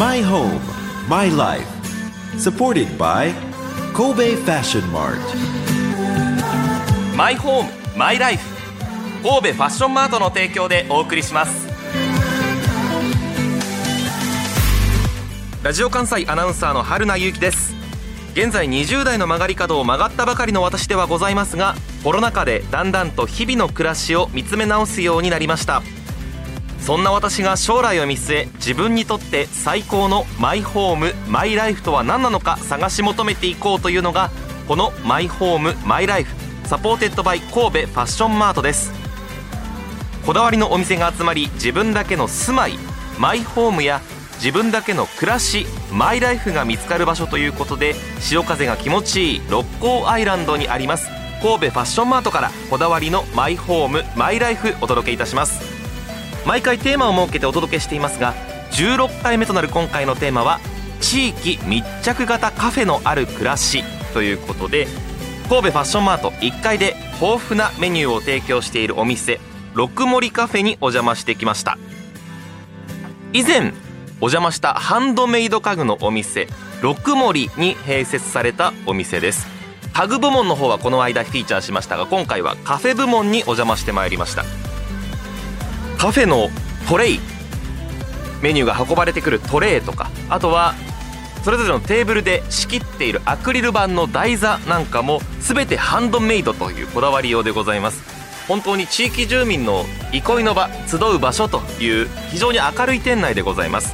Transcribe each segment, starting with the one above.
My home, my life. Supported by Kobe Fashion Mart. マイホームマイライフ神戸ファッションマートの提供でお送りしますラジオ関西アナウンサーの春名由紀です現在20代の曲がり角を曲がったばかりの私ではございますがコロナ禍でだんだんと日々の暮らしを見つめ直すようになりましたそんな私が将来を見据え自分にとって最高のマイホームマイライフとは何なのか探し求めていこうというのがこのマイホームマイライフ supported by 神戸ファッションマートです。こだわりのお店が集まり自分だけの住まいマイホームや自分だけの暮らしマイライフが見つかる場所ということで潮風が気持ちいい六甲アイランドにあります神戸ファッションマートからこだわりのマイホームマイライフお届けいたします。毎回テーマを設けてお届けしていますが16回目となる今回のテーマは地域密着型カフェのある暮らしということで神戸ファッションマート1階で豊富なメニューを提供しているお店六森カフェにお邪魔してきました。以前お邪魔したハンドメイド家具のお店六森に併設されたお店です。家具部門の方はこの間フィーチャーしましたが今回はカフェ部門にお邪魔してまいりました。カフェのトレイ。メニューが運ばれてくるトレイとか。あとはそれぞれのテーブルで仕切っているアクリル板の台座なんかも全てハンドメイドというこだわりようでございます。本当に地域住民の憩いの場集う場所という非常に明るい店内でございます。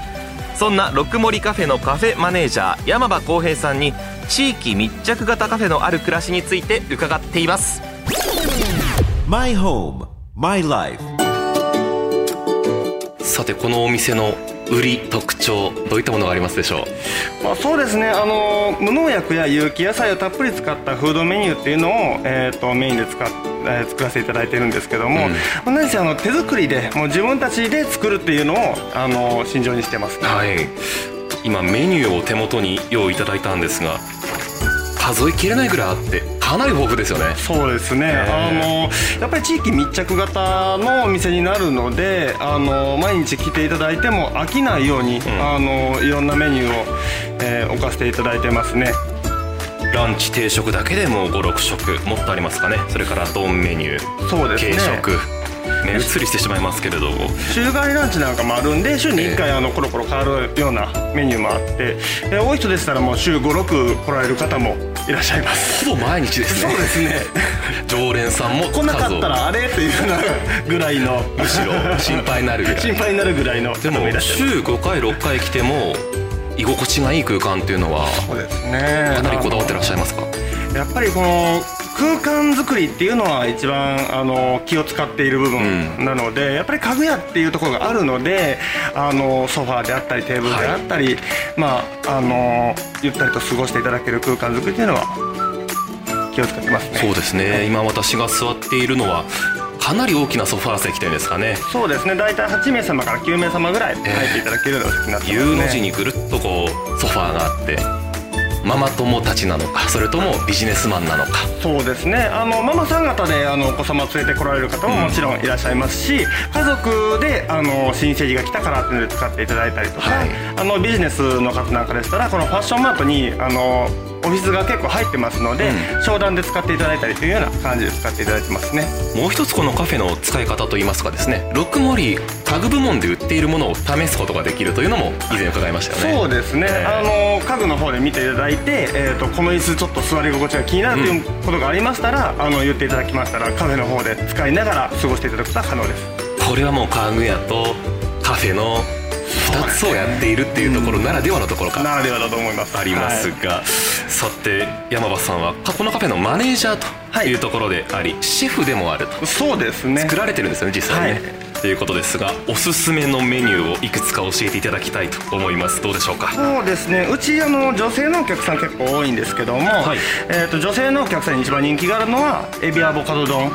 そんな六森カフェのカフェマネージャー山場浩平さんに地域密着型カフェのある暮らしについて伺っています。My home, my life. さてこのお店の売り特徴どういったものがありますでしょう？まあ、そうですね。あの無農薬や有機野菜をたっぷり使ったフードメニューっていうのを、えー、とメインで使っえー作らせていただいてるんですけども、まあ何せあの手作りでもう自分たちで作るっていうのをあの信条にしてますね。はい。今メニューを手元に用意いただいたんですが数えきれないぐらいあってかなり豊富ですよね。そうですね、あのやっぱり地域密着型のお店になるのであの毎日来ていただいても飽きないように、あのいろんなメニューを、えー置かせていただいてますね。ランチ定食だけでも56食もっとありますかね。それから丼メニューそうですね。軽食。目移りしてしまいますけれど。も週替わりランチなんかもあるんで週に1回あのコロコロ変わるようなメニューもあってで多い人でしたらもう週56来られる方もいらっしゃいます。ほぼ毎日ですね。そうですね。常連さんも来なかったらあれ？というぐらいの。むしろ心配になる心配になるぐらいの。でも週5回6回来ても居心地がいい空間っていうのはそうですね。かなりこだわってらっしゃいますか？やっぱりこの空間作りっていうのは一番あの気を使っている部分なので、やっぱり家具屋っていうところがあるのであのソファーであったりテーブルであったり、まああのゆったりと過ごしていただける空間作りっていうのは気を使ってますね。そうですね。今私が座っているのはかなり大きなソファー席というんですかね。そうですね。大体8名様から9名様ぐらい入っていただけるようなお席になってます U ねの字にぐるっとこうソファーがあってママ友たちなのかそれともビジネスマンなのか。そうですね。あのママさん方であのお子様連れてこられる方ももちろんいらっしゃいますし、家族であの新生児が来たからっていうので使っていただいたりとか、はい。あのビジネスの方なんかでしたらこのファッションマートにあのオフィスが結構入ってますので、商談で使っていただいたりというような感じで使っていただいてますね。もう一つこのカフェの使い方といいますかですね六森家具部門で売っているものを試すことができるというのも以前伺いましたよね。そうですね、あの家具の方で見ていただいて、えー、とこの椅子ちょっと座り心地が気になるということがありましたら、あの言っていただきましたらカフェの方で使いながら過ごしていただくことは可能です。これはもう家具屋とカフェの2つをやっているっていうところならではのところか。ならではだと思います。ありますはい。が、さて山場さんはこのカフェのマネージャーというところであり、シェフでもあると。そうですね。作られてるんですよね実際ね、はということですがおすすめのメニューをいくつか教えていただきたいと思います。どうでしょうか？そうですね。うちあの女性のお客さん結構多いんですけども、はい。えー、と女性のお客さんに一番人気があるのはエビアボカド丼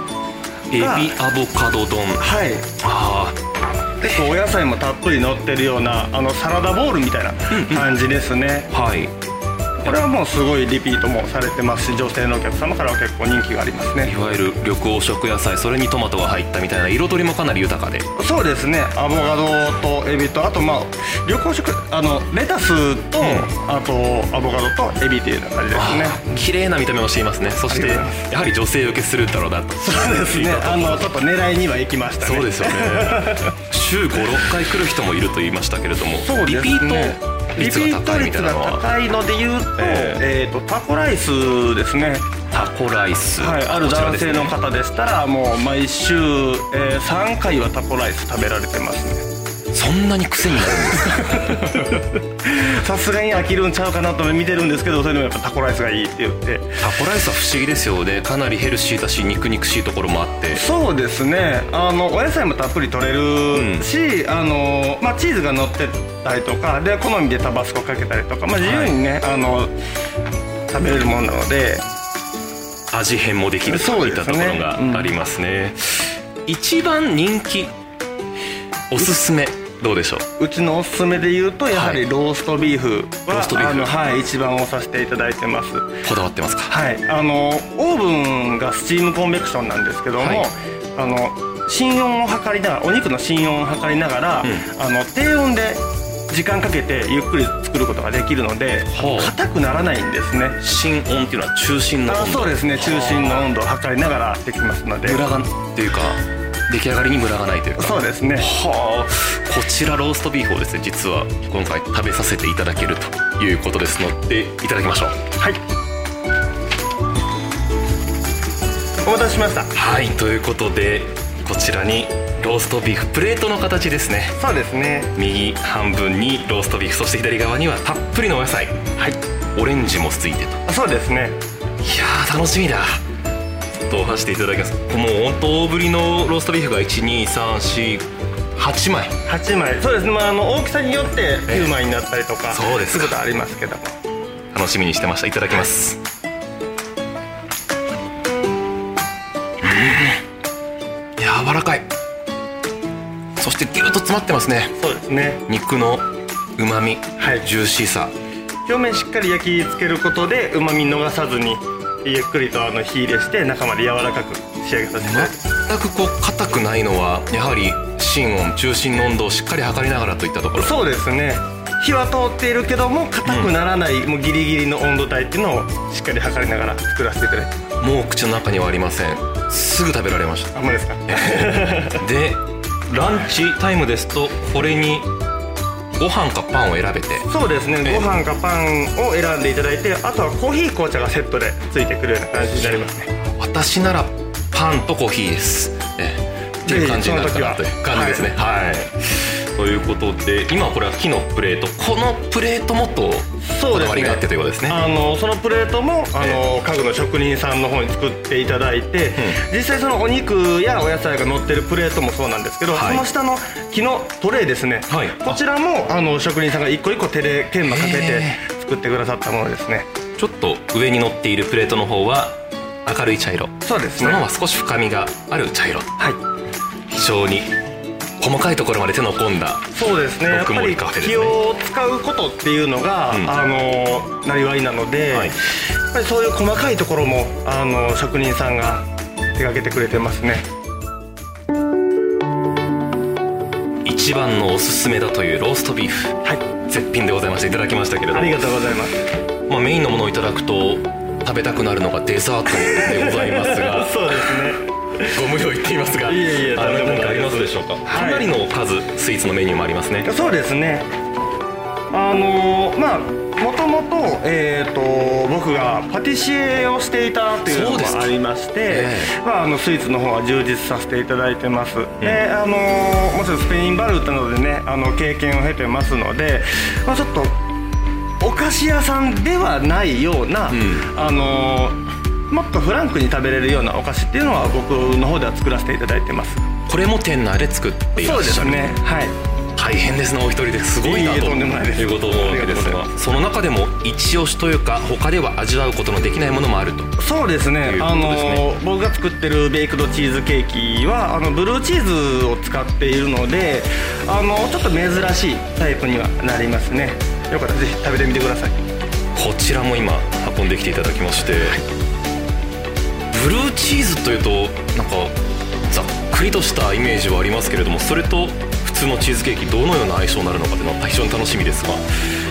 エビアボカド丼はいあ結構お野菜もたっぷり乗ってるようなあのサラダボウルみたいな感じですね、あはいこれはもうすごいリピートもされてますし女性のお客様からは結構人気がありますね。いわゆる緑黄色野菜それにトマトが入ったみたいな彩りもかなり豊かで。そうですね。アボカドとエビとあとまあ緑黄色あのレタスと、あとアボカドとエビっていうような感じですね。綺麗な見た目をしていますね。そしてやはり女性受けするだろうなと。そうですね。あのちょっと狙いには行きましたね。そうですよね。週56回来る人もいると言いましたけれどもそうですね。リピートリピート率が高いので言うと,、ええ。ーとタコライスですね。タコライス、はい、ある男性の方でしたらもう毎週、えー3回はタコライス食べられてますねそんなに癖になるんですか？さすがに飽きるんちゃうかなと見てるんですけどそれでもやっぱタコライスがいいって言って。タコライスは不思議ですよね。かなりヘルシーだし肉肉しいところもあって。そうですね。あのお野菜もたっぷり取れるし、あのまあ、チーズが乗ってたりとかで好みでタバスコかけたりとか、まあ、自由にね、あの食べれるものなので。味変もできるといったところがありますね。一番人気おすすめどうでしょう？うちのおすすめで言うとやはりローストビーフは、ローストビーフ。あのはい、一番押させていただいてます。こだわってますか？はい、あのオーブンがスチームコンベクションなんですけども、はい。あの心温を測りながらお肉の心温を測りながら、あの低温で時間かけてゆっくり作ることができるので硬くならないんですね。心温っていうのは中心のあ温度。そうですね。中心の温度を測りながらできますので。ムラがっていうか出来上がりにムラがないというか。そうですね。はあ。こちらローストビーフをですね実は今回食べさせていただけるということですのでいただきましょう。はい。お待たせしました。はい。ということでこちらにローストビーフプレートの形ですね。そうですね。右半分にローストビーフそして左側にはたっぷりのお野菜。はい。オレンジもついてと。いやそうですね。ー楽しみだとお箸していただきます？もう本当大ぶりのローストビーフが12348枚。8枚。そうですね、まあ、あの大きさによって9枚になったりとかそうです。ことはありますけども。楽しみにしてました。いただきます、うん。柔らかい。そしてギュッと詰まってますね。そうですね。肉のうまみ、はい。ジューシーさ。表面しっかり焼き付けることでうまみ逃さずにゆっくりとあの火入れして中まで柔らかく仕上げさせて。全くこう硬くないのはやはり心温中心の温度をしっかり測りながらといったところ。そうですね。火は通っているけども硬くならない、もうギリギリの温度帯っていうのをしっかり測りながら作らせていただいて。もう口の中にはありません。すぐ食べられました。あんまですか？でランチタイムですとこれにご飯かパンを選べて。そうですね、ええ。ご飯かパンを選んでいただいてあとはコーヒー紅茶がセットでついてくるような感じになりますね。私ならパンとコーヒーです。ええ。っていう感じになるかなという感じですね。はい、ということで今これは木のプレート。このプレートもとそうですね。ね。あのそのプレートもあの、家具の職人さんの方に作っていただいて、実際そのお肉やお野菜が乗ってるプレートもそうなんですけど、はい。その下の木のトレイですね、はい。こちらもあ。の職人さんが一個一個手で研磨かけてへ作ってくださったものですね。ちょっと上に乗っているプレートの方は明るい茶色。そうですね。その方は少し深みがある茶色。はい。非常に細かいところまで手の込んだそうですね。やっぱり気を使うことっていうのが、うん。あのなりわいなので、はい。やっぱりそういう細かいところもあの職人さんが手がけてくれてますね。一番のおすすめだというローストビーフ。はい。絶品でございましていただきましたけれども。ありがとうございます。まあ、メインのものをいただくと食べたくなるのがデザートでございますが。そうですねご無用言っていますがいえいえあの何かありますでしょうか、はい。かなりの数スイーツのメニューもありますね。そうですね。あのまあもともと,、えー、と僕がパティシエをしていたというのもありまして、えまあ、あのスイーツの方は充実させていただいてます、であのもちろんスペインバルートなどでねあの経験を経てますので、まあ、ちょっとお菓子屋さんではないような、ん。あのもっとフランクに食べれるようなお菓子っていうのは僕の方では作らせていただいてます。これも店内で作っていらそうっしゃる。ですね。はい。大変ですねお一人ですごいないととんでもないです。いうことを思うわけですががその中でも一押しというか他では味わうことのできないものもあると。そうですね。いうこあとですねの僕が作ってるベイクドチーズケーキはあのブルーチーズを使っているのであのちょっと珍しいタイプにはなりますね。よかったらぜひ食べてみてください。こちらも今運んできていただきまして、ブルーチーズというとなんかざっくりとしたイメージはありますけれどもそれと普通のチーズケーキどのような相性になるのかというのは非常に楽しみですが。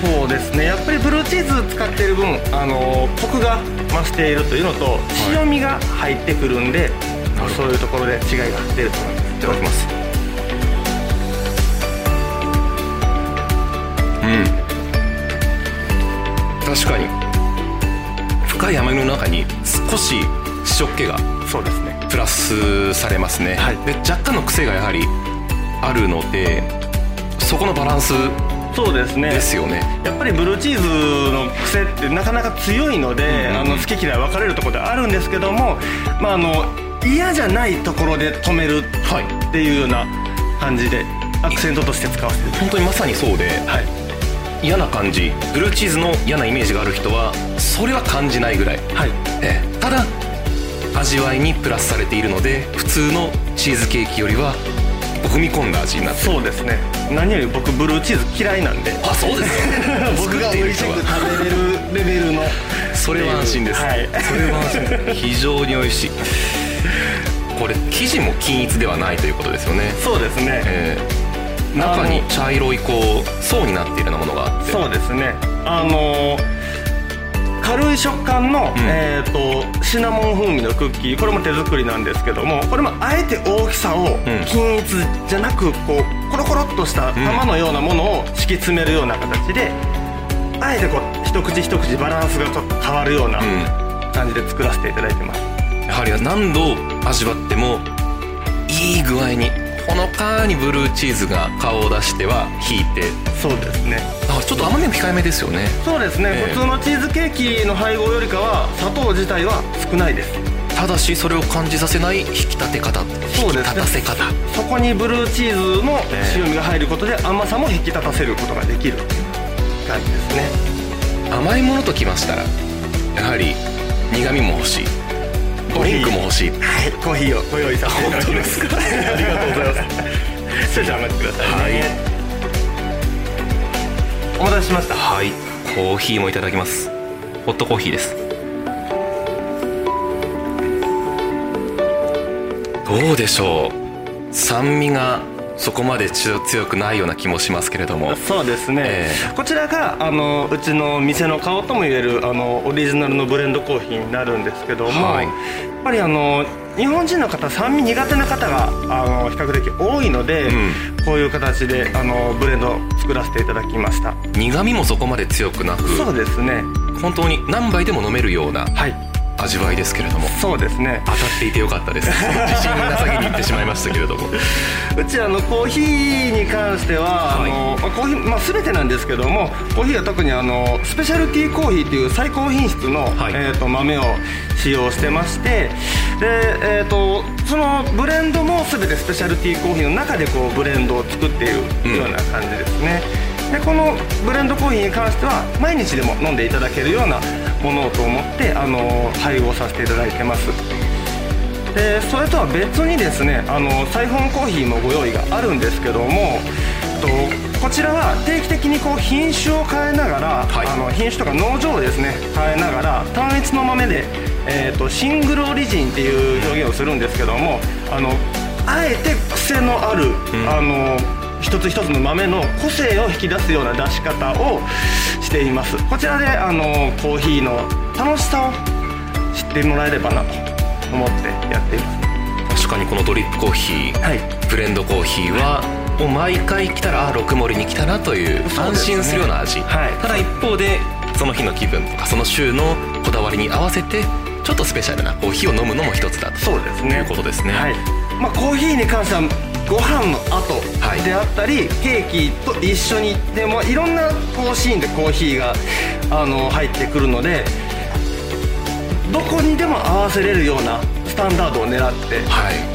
そうですね。やっぱりブルーチーズ使っている分あのコクが増しているというのと塩味が入ってくるんで、はい、そういうところで違いが出ると思いますいただきます。うん。確かに。深い甘みの中に少し塩気がそうですね。プラスされますね、はい、で若干の癖がやはりあるのでそこのバランスそうですね。ですよね。やっぱりブルーチーズの癖ってなかなか強いので、うん、あの好き嫌い分かれるところであるんですけども、まあ、あの嫌じゃないところで止めるっていうような感じで、アクセントとして使わせて本当にまさにそうで、はい、嫌な感じブルーチーズの嫌なイメージがある人はそれは感じないぐらい、はい。え。ただ味わいにプラスされているので普通のチーズケーキよりは踏み込んだ味になってそうですね。何より僕ブルーチーズ嫌いなんで。あそうですか？僕が美味しく食べれるレベルの。それは安心です、はい、それは安心 非常に美味しい。これ生地も均一ではないということですよね。そうですね、えー、中に茶色いこう層になっているようなものがあって。そうですね。あのー軽い食感の、うん、えーと、シナモン風味のクッキー。これも手作りなんですけどもこれもあえて大きさを均一じゃなくこうコロコロっとした玉のようなものを敷き詰めるような形で、あえてこう一口一口バランスがちょっと変わるような感じで作らせていただいてます、やはり何度味わってもいい具合にほのかにブルーチーズが顔を出しては引いて。そうですね。あちょっと甘みも控えめですよね。そうですね、えー、普通のチーズケーキの配合よりかは砂糖自体は少ないです。ただしそれを感じさせない引き立て方。そうです、ね、引き立たせ方そこにブルーチーズの塩味が入ることで甘さも引き立たせることができる感じですね。甘いものときましたらやはり苦味も欲しいドリンクも欲しい。はい。コーヒーをご用意させていただきます。ありがとうございます。少々お待ちください、ね、はい。お待たせしました。はい。コーヒーもいただきます。ホットコーヒーです。どうでしょう。酸味がそこまで強くないような気もしますけれども。そうですね、えー、こちらがあのうちの店の顔ともいえるあのオリジナルのブレンドコーヒーになるんですけども、はい、やっぱりあの日本人の方酸味苦手な方があの比較的多いので、うん、こういう形であのブレンド作らせていただきました。苦味もそこまで強くなく。そうですね。本当に何杯でも飲めるような、はい味わいですけれども。そうですね。当たっていてよかったです。自信なさげに言ってしまいましたけれども。うちあのコーヒーに関しては、はい、あのコーヒー、まあ、全てなんですけどもコーヒーは特にあのスペシャルティーコーヒーっていう最高品質の、はい、えーと、豆を使用してましてで、えーと、そのブレンドも全てスペシャルティーコーヒーの中でこうブレンドを作っているような感じですね、うん、でこのブレンドコーヒーに関しては毎日でも飲んでいただけるようなものと思ってあの配合させていただいてます。でそれとは別にですねあのサイフォンコーヒーもご用意があるんですけどもとこちらは定期的にこう品種を変えながら、はい、あの品種とか農場をですね変えながら単一の豆で、えーと、シングルオリジンっていう表現をするんですけどもあのあえて癖のある、うん、あの一つ一つの豆の個性を引き出すような出し方をしています。こちらであのコーヒーの楽しさを知ってもらえればなと思ってやっています。確かにこのドリップコーヒー、はい、ブレンドコーヒーはもう毎回来たらあ6盛りに来たなという安心するような味、ねはい、ただ一方でその日の気分とかその週のこだわりに合わせてちょっとスペシャルなコーヒーを飲むのも一つだとそうです、ね、いうことですね、はい。まあ、コーヒーに関してはご飯の後であったり、はい、ケーキと一緒にでもいろんなこうシーンでコーヒーがあの入ってくるのでどこにでも合わせれるようなスタンダードを狙って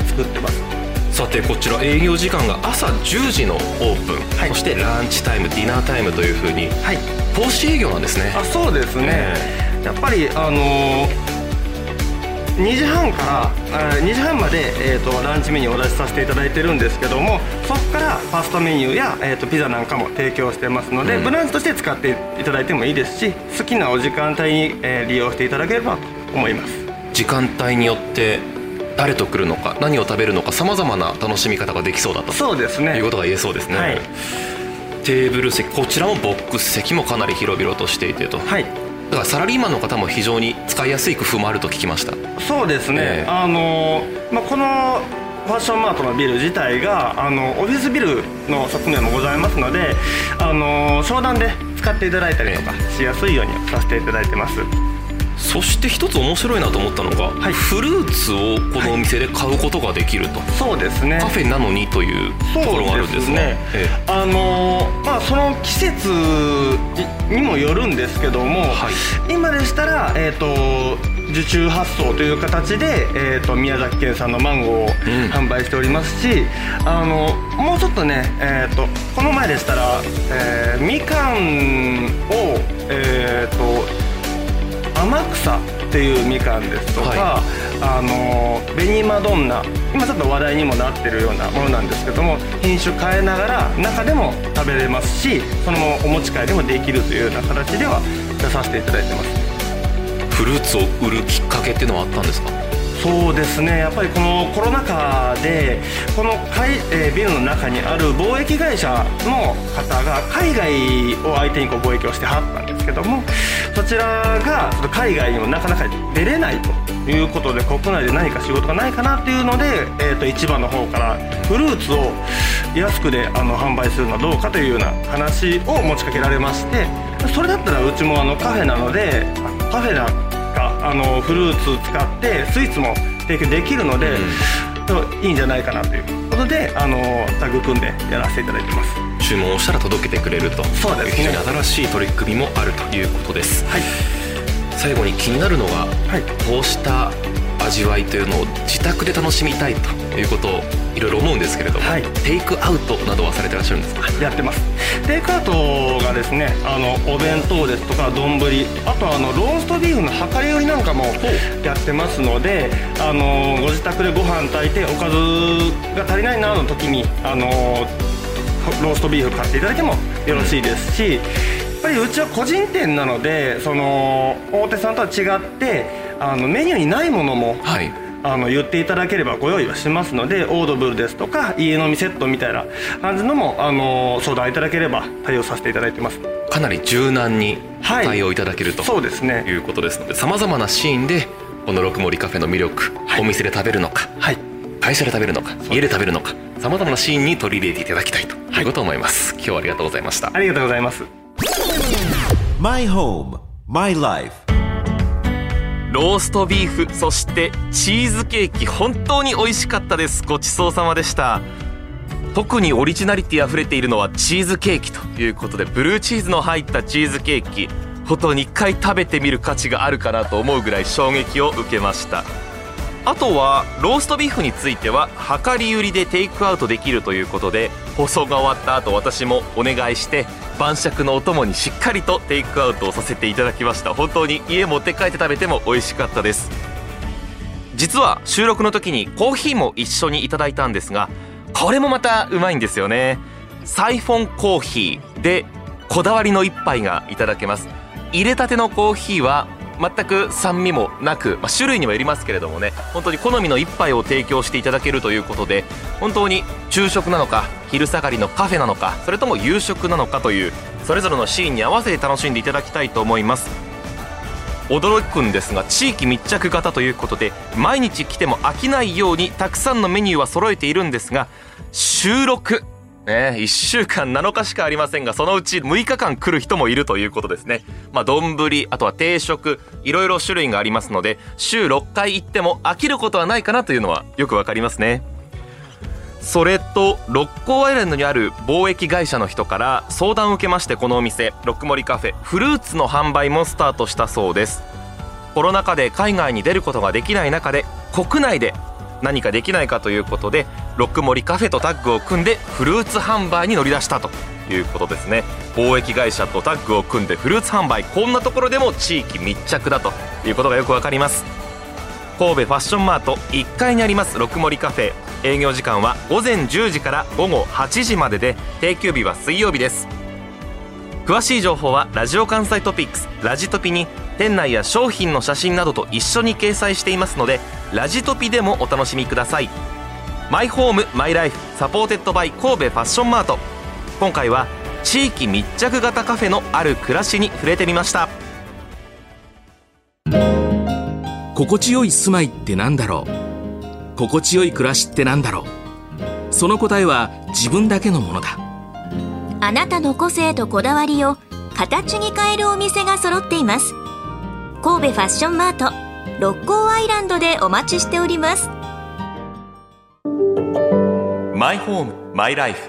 作ってます、はい、さてこちら営業時間が朝10時のオープン、はい、そしてランチタイムディナータイムというふうに、はい、投資営業なんですね。あそうですね、えー、やっぱりあのー2時半から2時半まで、えーと、ランチメニューをお出しさせていただいてるんですけどもそこからファストメニューや、えーと、ピザなんかも提供してますので、うん、ブランチとして使っていただいてもいいですし好きなお時間帯に、えー、利用していただければと思います。時間帯によって誰と来るのか何を食べるのかさまざまな楽しみ方ができそうだと。そうですね。いうことが言えそうですね、はい、テーブル席こちらもボックス席もかなり広々としていてと。はいだからサラリーマンの方も非常に使いやすい工夫もあると聞きました。そうですね、えー、あのまあ、このファッションマートのビル自体があのオフィスビルの側面もございますのであの商談で使っていただいたりとかしやすいようにさせていただいてます。そして一つ面白いなと思ったのが、はい、フルーツをこのお店で買うことができると、はい、そうですね。カフェなのにというところがあるんですね、ええ、あのまあその季節にもよるんですけども、はい、今でしたらえっ、ー、と受注発送という形で、えーと、宮崎県産のマンゴーを販売しておりますし、うん、あのもうちょっとね、えーと、この前でしたら、えー、みかんを、えーと天草っていうみかんですとか、はい、あの紅マドンナ今ちょっと話題にもなってるようなものなんですけども品種変えながら中でも食べれますしそのままお持ち帰りもできるというような形では出させていただいてます。フルーツを売るきっかけっていうのはあったんですか？そうですね。やっぱりこのコロナ禍でこのえー、ビルの中にある貿易会社の方が海外を相手にこう貿易をしてはったんですけどもそちらが海外にもなかなか出れないということで国内で何か仕事がないかなっていうので、えー、と市場の方からフルーツを安くであの販売するのはどうかというような話を持ちかけられましてそれだったらうちもあのカフェなのでカフェなあのフルーツ使ってスイーツも提供できるので、うん、いいんじゃないかなということであのタッグ組んでやらせていただいてます。注文をしたら届けてくれると。そうです、ね、非常に新しい取り組みもあるということです、はい、最後に気になるのが、はい、こうした味わいというのを自宅で楽しみたいということをいろいろ思うんですけれども、はい、テイクアウトなどはされてらっしゃるんですか？やってます。テイクアウトがですねあのお弁当ですとか丼あとあのローストビーフの量り売りなんかもやってますのであのご自宅でご飯炊いておかずが足りないなの時にあのローストビーフ買っていただいてもよろしいですし、やっぱりうちは個人店なのでその大手さんとは違ってあのメニューにないものも、はい、あの言っていただければご用意はしますのでオードブルですとか家飲みセットみたいな感じのもあの相談いただければ対応させていただいてます。かなり柔軟に対応いただける、はい、とそうですね。いうことですのでさまざまなシーンでこの六森カフェの魅力、はい、お店で食べるのか、はい、会社で食べるのか家で食べるのかさまざまなシーンに取り入れていただきたいということを思います、はい、今日はありがとうございました。ありがとうございます。My home, my life ローストビーフそしてチーズケーキ本当に美味しかったです。ごちそうさまでした。特にオリジナリティ溢れているのはチーズケーキということでブルーチーズの入ったチーズケーキ。本当に一回食べてみる価値があるかなと思うぐらい衝撃を受けました。あとはローストビーフについては量り売りでテイクアウトできるということで放送が終わった後私もお願いして晩酌のお供にしっかりとテイクアウトをさせていただきました。本当に家持って帰って食べても美味しかったです。実は収録の時にコーヒーも一緒にいただいたんですがこれもまたうまいんですよね。サイフォンコーヒーでこだわりの一杯がいただけます。入れたてのコーヒーは全く酸味もなく、まあ、種類にもよりますけれどもね本当に好みの一杯を提供していただけるということで本当に昼食なのか昼下がりのカフェなのかそれとも夕食なのかというそれぞれのシーンに合わせて楽しんでいただきたいと思います。驚くんですが地域密着型ということで毎日来ても飽きないようにたくさんのメニューは揃えているんですが収録ね、1週間7日しかありませんが、そのうち6日間来る人もいるということですね。まあ、丼、あとは定食、いろいろ種類がありますので、週6回行っても飽きることはないかなというのはよくわかりますね。それと、六甲アイランドにある貿易会社の人から相談を受けまして、このお店、六森カフェ、フルーツの販売もスタートしたそうです。コロナ禍で海外に出ることができない中で、国内で何かできないかということでロックモリカフェとタッグを組んでフルーツ販売に乗り出したと。いうことですね。貿易会社とタッグを組んでフルーツ販売。こんなところでも地域密着だと。いうことがよくわかります。神戸ファッションマート。1階にあります六森カフェ。営業時間は午前10時から午後8時までで定休日は水曜日です。詳しい情報はラジオ関西トピックス。ラジトピに店内や商品の写真などと一緒に掲載していますのでラジトピでもお楽しみください。マイホームマイライフ supported by 神戸ファッションマート。今回は地域密着型カフェのある暮らしに触れてみました。心地よい住まいってなんだろう？心地よい暮らしってなんだろう？その答えは自分だけのものだ。あなたの個性とこだわりを形に変えるお店が揃っています神戸ファッションマート六甲アイランドでお待ちしております。マイホームマイライフ。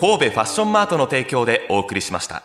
神戸ファッションマートの提供でお送りしました。